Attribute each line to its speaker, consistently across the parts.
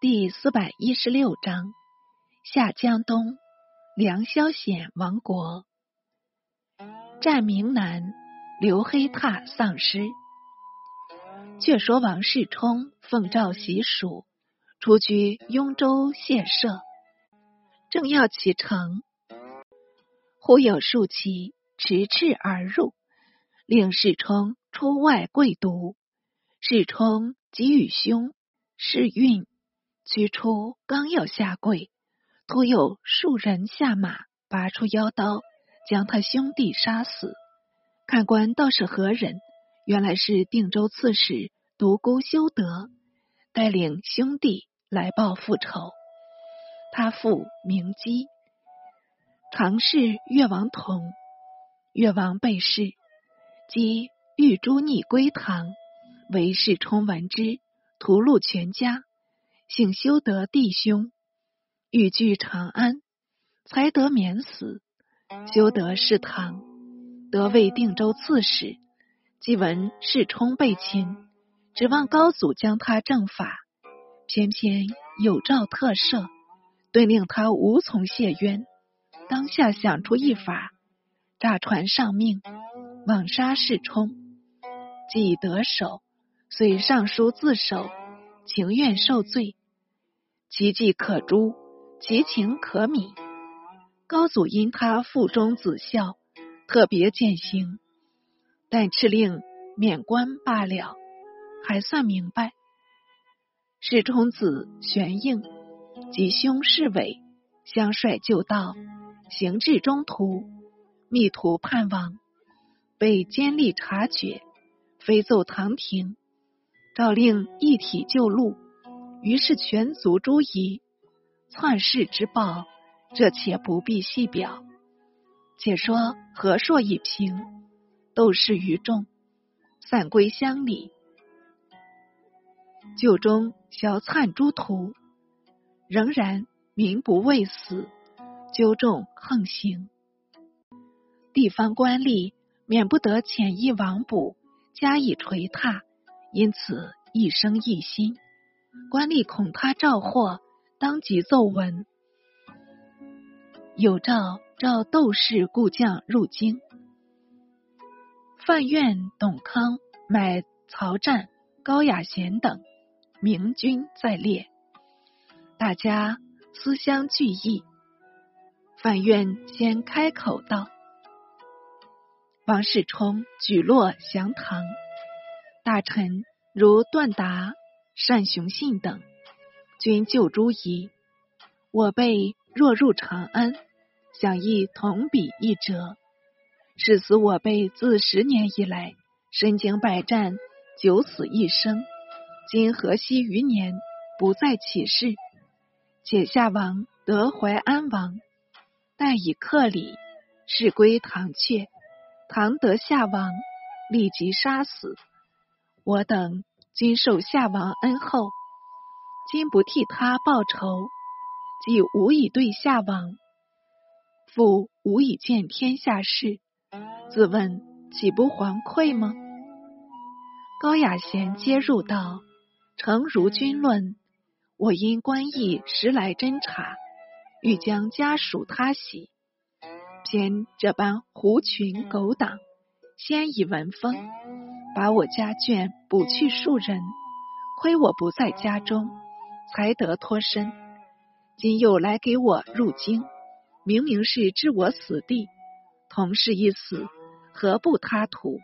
Speaker 1: 第四百一十六章：下江东，梁萧显亡国，战明南，刘黑闼丧师。却说王世充奉诏习蜀，出居雍州谢舍，正要启程，忽有数骑驰斥而入，令世充出外跪读。世充即与兄世运驱出，刚要下跪，突有数人下马，拔出腰刀，将他兄弟杀死。看官道是何人？原来是定州刺史独孤修德，带领兄弟来报复仇。他父名基，常侍越王统。越王被弑，即欲诛逆归唐。为世充闻之，屠戮全家，幸修得弟兄欲据长安，才得免死。修得是唐，得为定州刺史，既闻世充被擒，指望高祖将他正法，偏偏有诏特赦，顿令他无从谢冤。当下想出一法，诈传上命，枉杀世充，既得手。遂上书自首，情愿受罪，其计可诛，其情可悯。高祖因他腹中子孝，特别减刑，但敕令免官罢了，还算明白。世充子玄应及兄世伟相率就道，行至中途，密图叛亡，被监吏察觉，飞奏唐廷。诏令一体就戮，于是全族诛夷。篡世之报，这且不必细表。且说和硕已平，斗士于众，散归乡里。旧中小篡诸徒，仍然民不畏死，纠众横行。地方官吏免不得遣意王卜，加以捶踏。因此一生一心，官吏恐他召祸，当即奏闻。有诏召窦氏故将入京，范苑、董康买曹战、高雅贤等明君在列，大家思相聚议。范苑先开口道：“王世充举落降唐。”大臣如段达、单雄信等，均救诸夷。我辈若入长安，想亦同比一折。是此我辈自十年以来，身经百战，九死一生。今何惜余年，不再起事？且下王得怀安王，待以克礼，事归唐阙。唐得下王，立即杀死。我等今受夏王恩厚，今不替他报仇，既无以对夏王，复无以见天下事，自问岂不惶愧吗？高雅贤接入道：“诚如君论，我因官役时来侦查，欲将家属他喜，偏这般狐群狗党，先已闻风。”把我家眷捕去数人，亏我不在家中，才得脱身。今又来给我入京，明明是置我死地。同是一死，何不他图？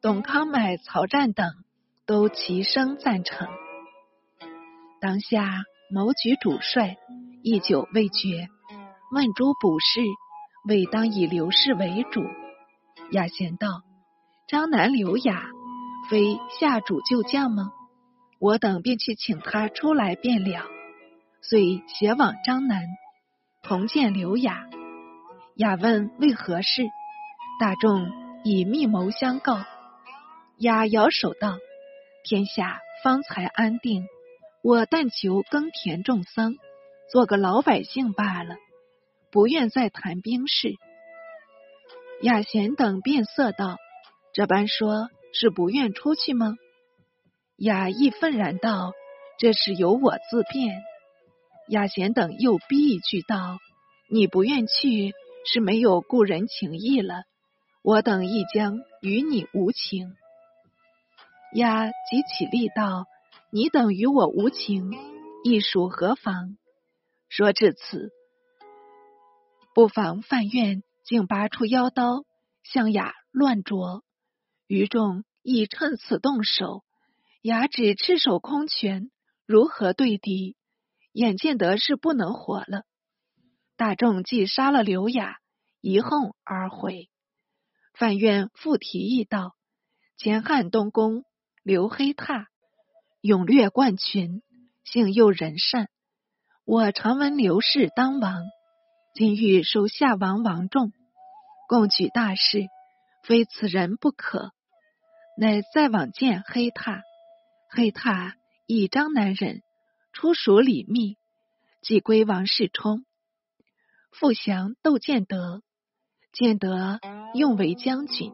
Speaker 1: 董康买、曹湛等都齐声赞成。当下谋举主帅，一久未决，问诸卜士，未当以刘氏为主。雅贤道。张南刘雅，非下主旧将吗？我等便去请他出来便了。遂携往张南，同见刘雅。雅问为何事，大众以密谋相告。雅摇手道：“天下方才安定，我但求耕田种桑，做个老百姓罢了，不愿再谈兵事。”雅贤等变色道。这般说，是不愿出去吗？雅意愤然道：“这是由我自便。雅贤等又逼一句道：“你不愿去，是没有故人情谊了。我等亦将与你无情。”雅即起立道：“你等与我无情，亦属何妨？”说至此，不妨范院竟拔出腰刀，向雅乱啄。余众亦趁此动手，雅只赤手空拳，如何对敌？眼见得是不能活了。大众既杀了刘雅，一哄而回。范愿复提议道：“前汉东宫刘黑闼，勇略冠群，性又仁善。我常闻刘氏当王，今欲收下王王众，共举大事，非此人不可。”乃再往见黑闼，黑闼以张南人，出属李密，即归王世充。复降窦建德，建德用为将军，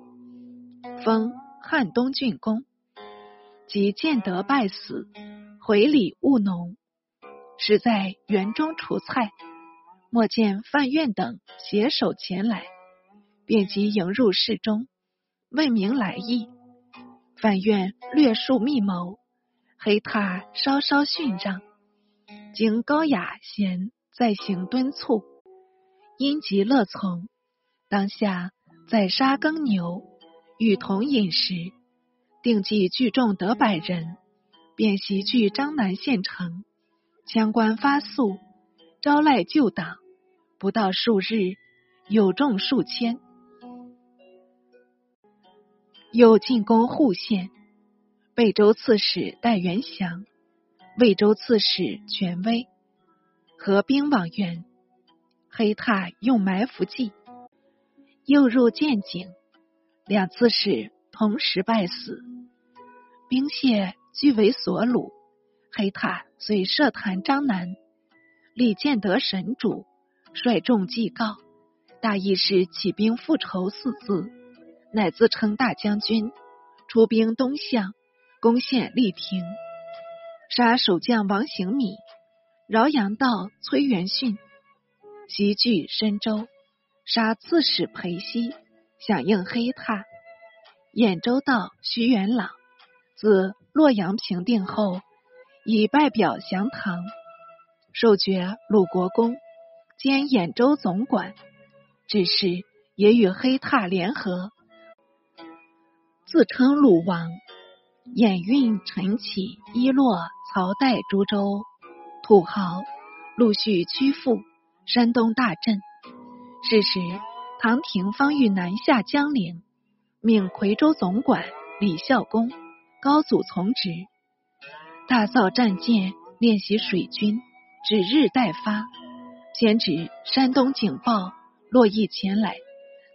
Speaker 1: 封汉东郡公。及建德败死，回礼务农，实在园中除菜，莫见范愿等携手前来，便即迎入室中，问明来意。但愿略述密谋，黑塔稍稍逊让，经高雅贤再行敦促，因即乐从。当下宰杀耕牛，与同饮食，定计聚众得百人，便袭据张南县城，枪官发宿，招来旧党，不到数日，有众数千。又进攻户县，魏州刺史戴元祥、魏州刺史权威合兵往援。黑闼用埋伏计，又入建井，两刺史同时败死，兵械俱为所虏。黑闼遂设坛张南，李建德神主，率众祭告，大意是起兵复仇四字。乃自称大将军，出兵东向，攻陷丽亭，杀守将王行米，饶阳道崔元训，袭据深州，杀刺史裴熙，响应黑闼。兖州道徐元朗，自洛阳平定后，以拜表降唐，授爵鲁国公，兼兖州总管，只是也与黑闼联合。自称鲁王，演运陈起、伊洛、曹代诸州土豪陆续屈服，山东大震。是时，唐廷方欲南下江陵，命夔州总管李孝恭、高祖从职，大造战舰，练习水军，指日待发。偏指山东警报，洛邑前来，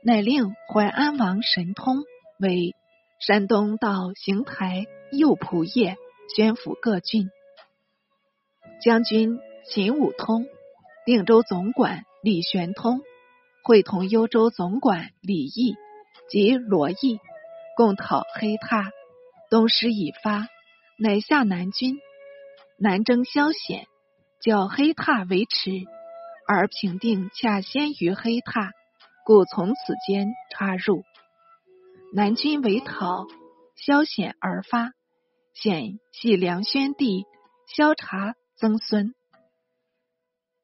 Speaker 1: 乃令淮安王神通为。山东到邢台、右仆射、宣抚各郡将军秦武通、定州总管李玄通，会同幽州总管李毅及罗毅，共讨黑闼。东师已发，乃下南军，南征萧显，叫黑闼为持，而平定恰先于黑闼，故从此间插入。南军为讨，萧显而发。显系梁宣帝萧察曾孙，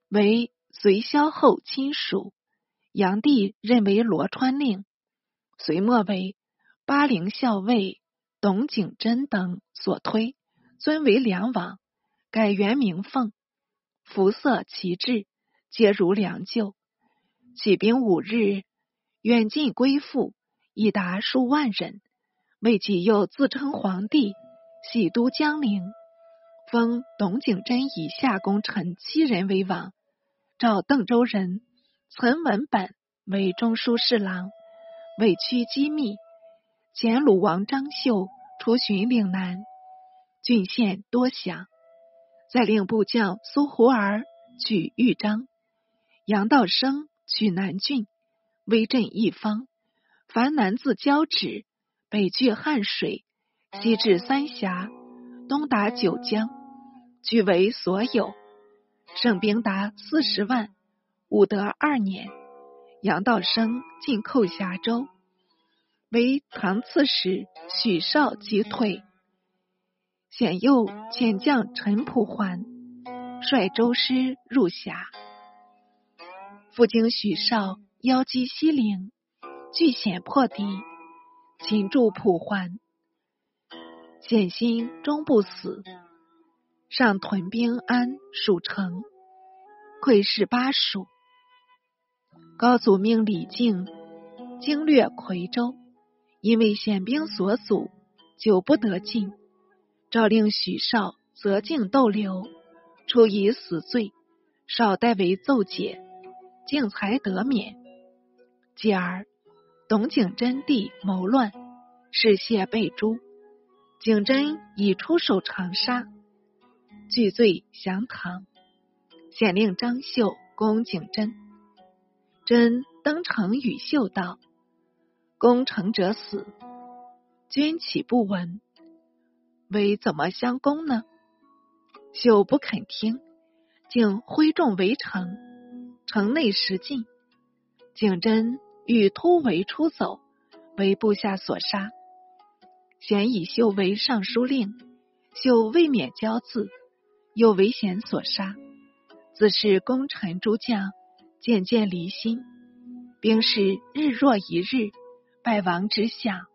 Speaker 1: 为隋萧后亲属。炀帝任为罗川令，隋末为巴陵校尉董景真等所推，尊为梁王，改元名凤，服色旗帜，皆如良旧。起兵五日，远近归附。已达数万人，魏己又自称皇帝，喜都江陵，封董景真以下功臣七人为王，召邓州人岑文本为中书侍郎，委屈机密。前鲁王张绣出巡岭南，郡县多降，再令部将苏胡儿取豫章，杨道生取南郡，威震一方。凡南自交趾，北据汉水，西至三峡，东达九江，据为所有。胜兵达四十万。武德二年，杨道生进寇峡州，为唐刺史许绍击退。显佑遣将陈普还，率周师入峡。复经许绍邀击西陵，俱险破敌，擒住普桓。险心终不死，上屯兵安蜀城，窥视巴蜀。高祖命李靖经略夔州，因为险兵所阻，久不得进。诏令许绍择境逗留，处以死罪，少代为奏解，靖才得免。继而，董景真弟谋乱，事谢被诛。景真已出守长沙，据罪降唐。显令张绣攻景真，真登城与秀道：“攻城者死，君岂不闻？”为怎么相攻呢？秀不肯听，竟挥众围城，城内失禁。景真欲突围出走，为部下所杀。贤以秀为尚书令，秀未免骄恣，又为贤所杀。自是功臣诸将渐渐离心，兵士日若一日，败亡之象